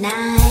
night.